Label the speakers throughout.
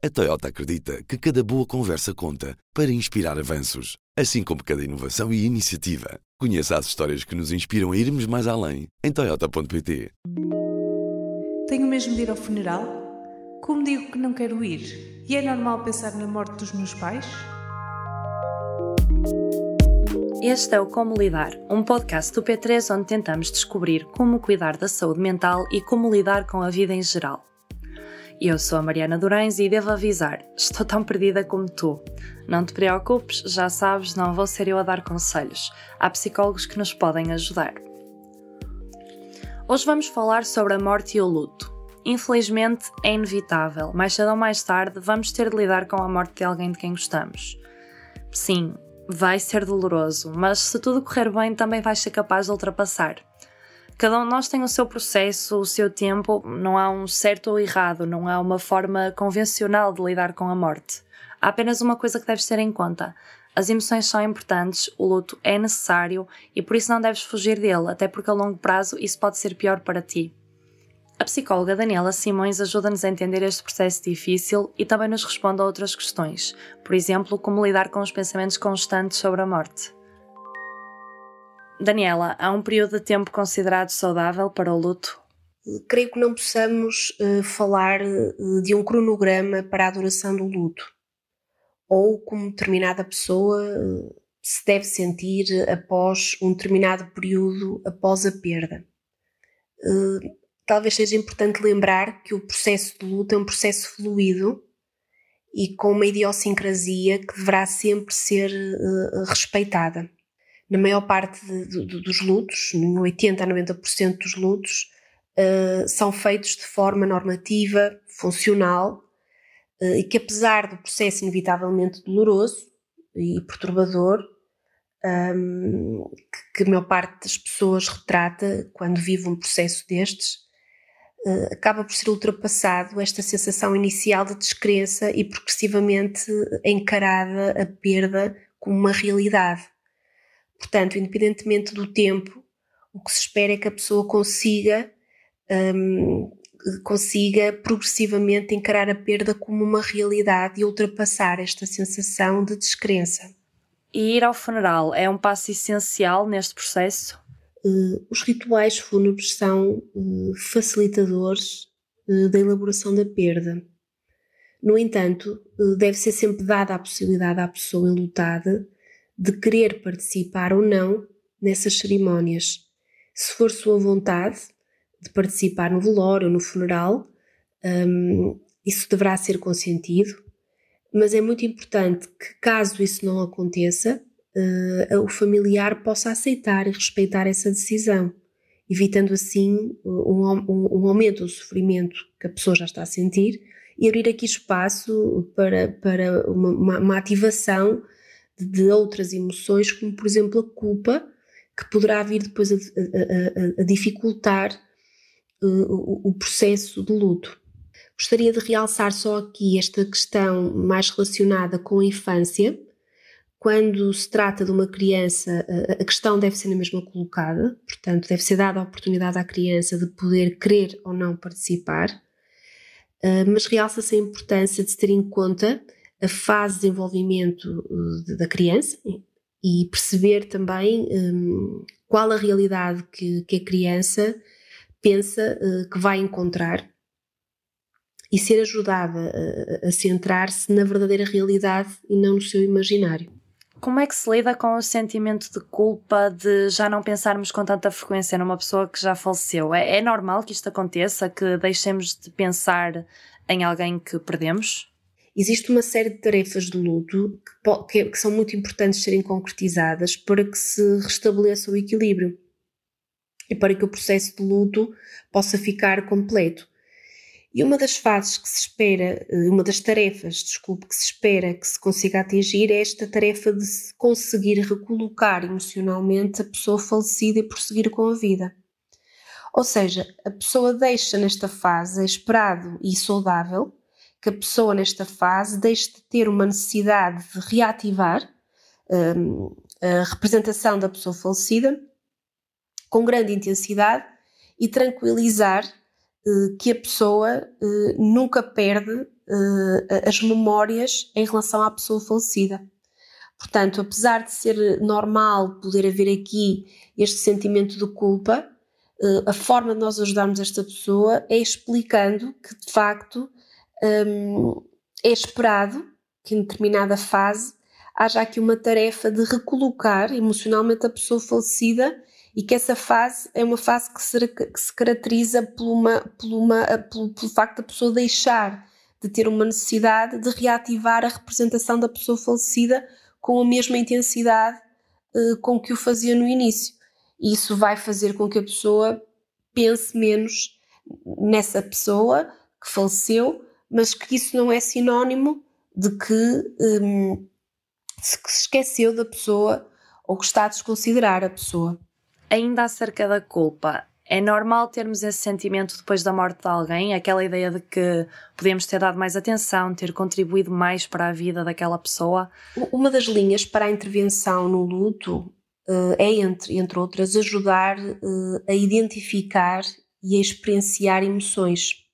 Speaker 1: A Toyota acredita que cada boa conversa conta para inspirar avanços, assim como cada inovação e iniciativa. Conheça as histórias que nos inspiram a irmos mais além em Toyota.pt.
Speaker 2: Tenho mesmo de ir ao funeral? Como digo que não quero ir? E é normal pensar na morte dos meus pais?
Speaker 3: Este é o Como Lidar, um podcast do P3 onde tentamos descobrir como cuidar da saúde mental e como lidar com a vida em geral. Eu sou a Mariana Durães e devo avisar, estou tão perdida como tu. Não te preocupes, já sabes, não vou ser eu a dar conselhos. Há psicólogos que nos podem ajudar. Hoje vamos falar sobre a morte e o luto. Infelizmente, é inevitável. Mais cedo ou mais tarde, vamos ter de lidar com a morte de alguém de quem gostamos. Sim, vai ser doloroso, mas se tudo correr bem, também vais ser capaz de ultrapassar. Cada um de nós tem o seu processo, o seu tempo, não há um certo ou errado, não há uma forma convencional de lidar com a morte. Há apenas uma coisa que deves ter em conta. As emoções são importantes, o luto é necessário e por isso não deves fugir dele, até porque a longo prazo isso pode ser pior para ti. A psicóloga Daniela Simões ajuda-nos a entender este processo difícil e também nos responde a outras questões, por exemplo, como lidar com os pensamentos constantes sobre a morte. Daniela, há um período de tempo considerado saudável para o luto?
Speaker 4: Creio que não possamos uh, falar uh, de um cronograma para a duração do luto, ou como determinada pessoa uh, se deve sentir após um determinado período após a perda. talvez seja importante lembrar que o processo de luto é um processo fluido e com uma idiosincrasia que deverá sempre ser respeitada na maior parte de, de, dos lutos, em 80 a 90% dos lutos, uh, são feitos de forma normativa, funcional, uh, e que apesar do processo inevitavelmente doloroso e perturbador, um, que, que, a maior parte das pessoas retrata quando vive um processo destes, uh, acaba por ser ultrapassado esta sensação inicial de descrença e progressivamente encarada a perda como uma realidade Portanto, independentemente do tempo, o que se espera é que a pessoa consiga, um, consiga progressivamente encarar a perda como uma realidade e ultrapassar esta sensação de descrença.
Speaker 3: E ir ao funeral é um passo essencial neste processo?
Speaker 4: Uh, os rituais fúnebres são uh, facilitadores uh, da elaboração da perda. No entanto, deve ser sempre dada a possibilidade à pessoa enlutada de querer participar ou não nessas cerimónias. Se for sua vontade de participar no velório ou no funeral, um, isso deverá ser consentido, mas é muito importante que, caso isso não aconteça, uh, o familiar possa aceitar e respeitar essa decisão, evitando assim um, um, um aumento do sofrimento que a pessoa já está a sentir e abrir aqui espaço para, para uma, uma, uma ativação de outras emoções, como por exemplo a culpa, que poderá vir depois a, a, a, a dificultar uh, o, o processo de luto. Gostaria de realçar só aqui esta questão mais relacionada com a infância. Quando se trata de uma criança, a questão deve ser na mesma colocada, portanto, deve ser dada a oportunidade à criança de poder querer ou não participar, uh, mas realça-se a importância de se ter em conta a fase de desenvolvimento uh, da criança e perceber também um, qual a realidade que, que a criança pensa uh, que vai encontrar e ser ajudada a, a centrar-se na verdadeira realidade e não no seu imaginário.
Speaker 3: Como é que se lida com o sentimento de culpa de já não pensarmos com tanta frequência numa pessoa que já faleceu? É, é normal que isto aconteça, que deixemos de pensar em alguém que perdemos?
Speaker 4: Existe uma série de tarefas de luto que, que, são muito importantes serem concretizadas para que se restabeleça o equilíbrio e para que o processo de luto possa ficar completo. E uma das fases que se espera, eh, uma das tarefas, desculpe, que se espera que se consiga atingir é esta tarefa de se conseguir recolocar emocionalmente a pessoa falecida e prosseguir com a vida. Ou seja, a pessoa deixa nesta fase esperado e saudável que a pessoa nesta fase deixe de ter uma necessidade de reativar um, a representação da pessoa falecida com grande intensidade e tranquilizar uh, que a pessoa uh, nunca perde uh, as memórias em relação à pessoa falecida. Portanto, apesar de ser normal poder haver aqui este sentimento de culpa, a forma de nós ajudarmos esta pessoa é explicando que, de facto, um, é esperado que em determinada fase haja aqui uma tarefa de recolocar emocionalmente a pessoa falecida e que essa fase é uma fase que se, que se caracteriza por, uma, por, uma, pelo, pelo facto da pessoa deixar de ter uma necessidade de reativar a representação da pessoa falecida com a mesma intensidade uh, com que o fazia no início. E isso vai fazer com que a pessoa pense menos nessa pessoa que faleceu, mas que isso não é sinónimo de que um, se esqueceu da pessoa ou que está a desconsiderar a pessoa.
Speaker 3: Ainda acerca da culpa, é normal termos esse sentimento depois da morte de alguém, aquela ideia de que podemos ter dado mais atenção, ter contribuído mais para a vida daquela pessoa?
Speaker 4: Uma das linhas para a intervenção no luto uh, é, entre, entre outras, ajudar uh, a identificar e a experienciar emoções.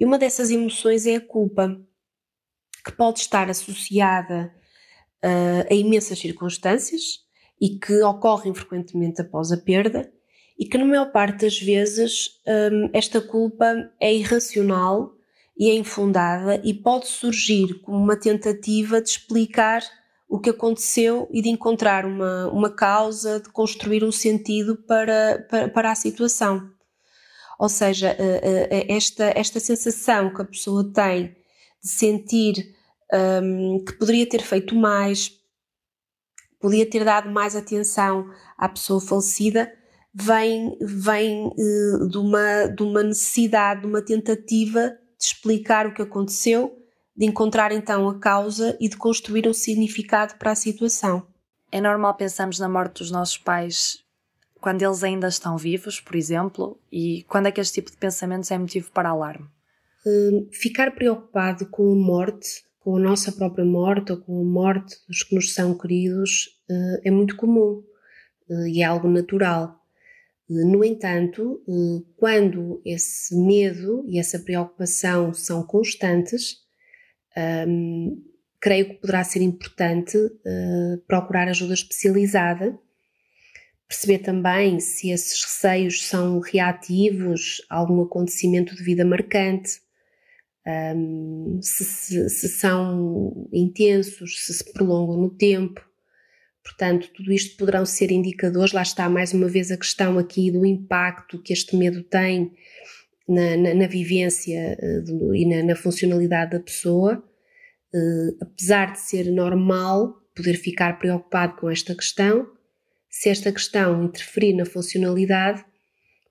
Speaker 4: E uma dessas emoções é a culpa, que pode estar associada uh, a imensas circunstâncias e que ocorrem frequentemente após a perda e que na maior parte das vezes um, esta culpa é irracional e é infundada e pode surgir como uma tentativa de explicar o que aconteceu e de encontrar uma, uma causa, de construir um sentido para, para, para a situação. Ou seja, esta, esta sensação que a pessoa tem de sentir um, que poderia ter feito mais, podia ter dado mais atenção à pessoa falecida, vem, vem de, uma, de uma necessidade, de uma tentativa de explicar o que aconteceu, de encontrar então a causa e de construir um significado para a situação.
Speaker 3: É normal pensarmos na morte dos nossos pais quando eles ainda estão vivos, por exemplo, e quando é que este tipo de pensamentos é motivo para alarme?
Speaker 4: Uh, ficar preocupado com a morte com a nossa própria morte ou com a morte dos que nos são queridos uh, é muito comum uh, e é algo natural. Uh, no entanto, quando esse medo e essa preocupação são constantes, um, creio que poderá ser importante procurar ajuda especializada, perceber também se esses receios são reativos a algum acontecimento de vida marcante um, se, se, se, são intensos, se se prolongam no tempo. Portanto, tudo isto poderão ser indicadores, lá está mais uma vez a questão aqui do impacto que este medo tem na, na, na vivência uh, e na, na, funcionalidade da pessoa. Uh, apesar de ser normal poder ficar preocupado com esta questão, se esta questão interferir na funcionalidade,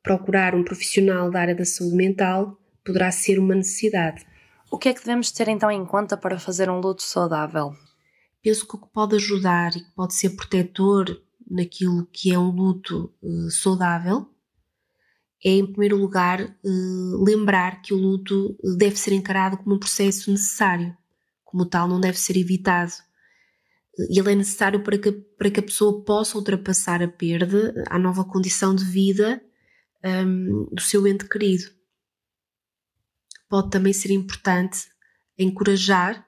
Speaker 4: procurar um profissional da área da saúde mental poderá ser uma necessidade.
Speaker 3: O que é que devemos ter então em conta para fazer um luto saudável?
Speaker 4: Penso que o que pode ajudar e que pode ser protetor naquilo que é um luto uh, saudável é, em primeiro lugar, uh, lembrar que o luto eh, deve ser encarado como um processo necessário, como tal, não deve ser evitado. Ele é necessário para que, para que a pessoa possa ultrapassar a perda à nova condição de vida um, do seu ente querido. Pode também ser importante encorajar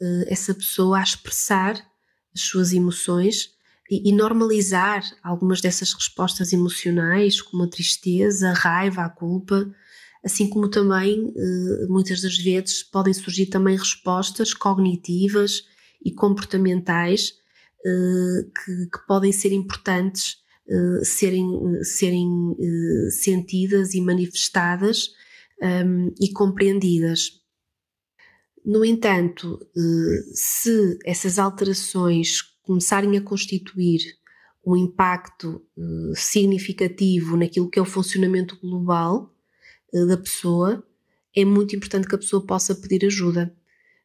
Speaker 4: uh, essa pessoa a expressar as suas emoções e, e, normalizar algumas dessas respostas emocionais, como a tristeza, a raiva, a culpa, assim como também uh, muitas das vezes podem surgir também respostas cognitivas e comportamentais uh, que, que, podem ser importantes serem, serem sentidas e manifestadas um, e compreendidas. No entanto, eh, se essas alterações começarem a constituir um impacto eh, significativo naquilo que é o funcionamento global eh, da pessoa, é muito importante que a pessoa possa pedir ajuda.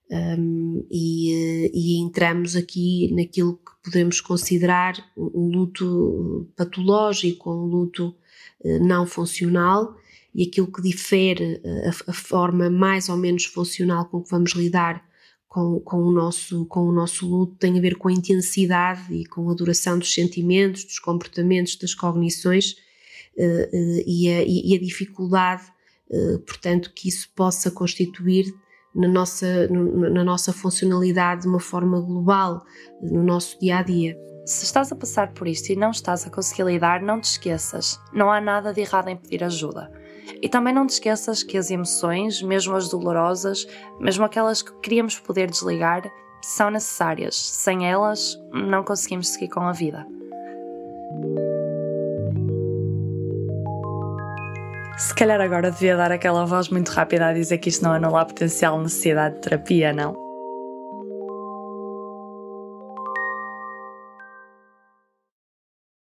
Speaker 4: Um, e, e, entramos aqui naquilo que podemos considerar um luto patológico, um luto não funcional, e aquilo que difere eh, a, a, forma mais ou menos funcional com que vamos lidar com, com, o nosso, com o nosso luto tem a ver com a intensidade e com a duração dos sentimentos, dos comportamentos, das cognições uh, uh, e, a, e, a, dificuldade, uh, portanto, que isso possa constituir na nossa, no, na nossa funcionalidade de uma forma global, no nosso dia a dia.
Speaker 3: Se estás a passar por isto e não estás a conseguir lidar, não te esqueças. Não há nada de errado em pedir ajuda. E também não te esqueças que as emoções, mesmo as dolorosas, mesmo aquelas que queríamos poder desligar, são necessárias. Sem elas, não conseguimos seguir com a vida. Se calhar agora devia dar aquela voz muito rápida a dizer que isto não anula a potencial necessidade de terapia, não?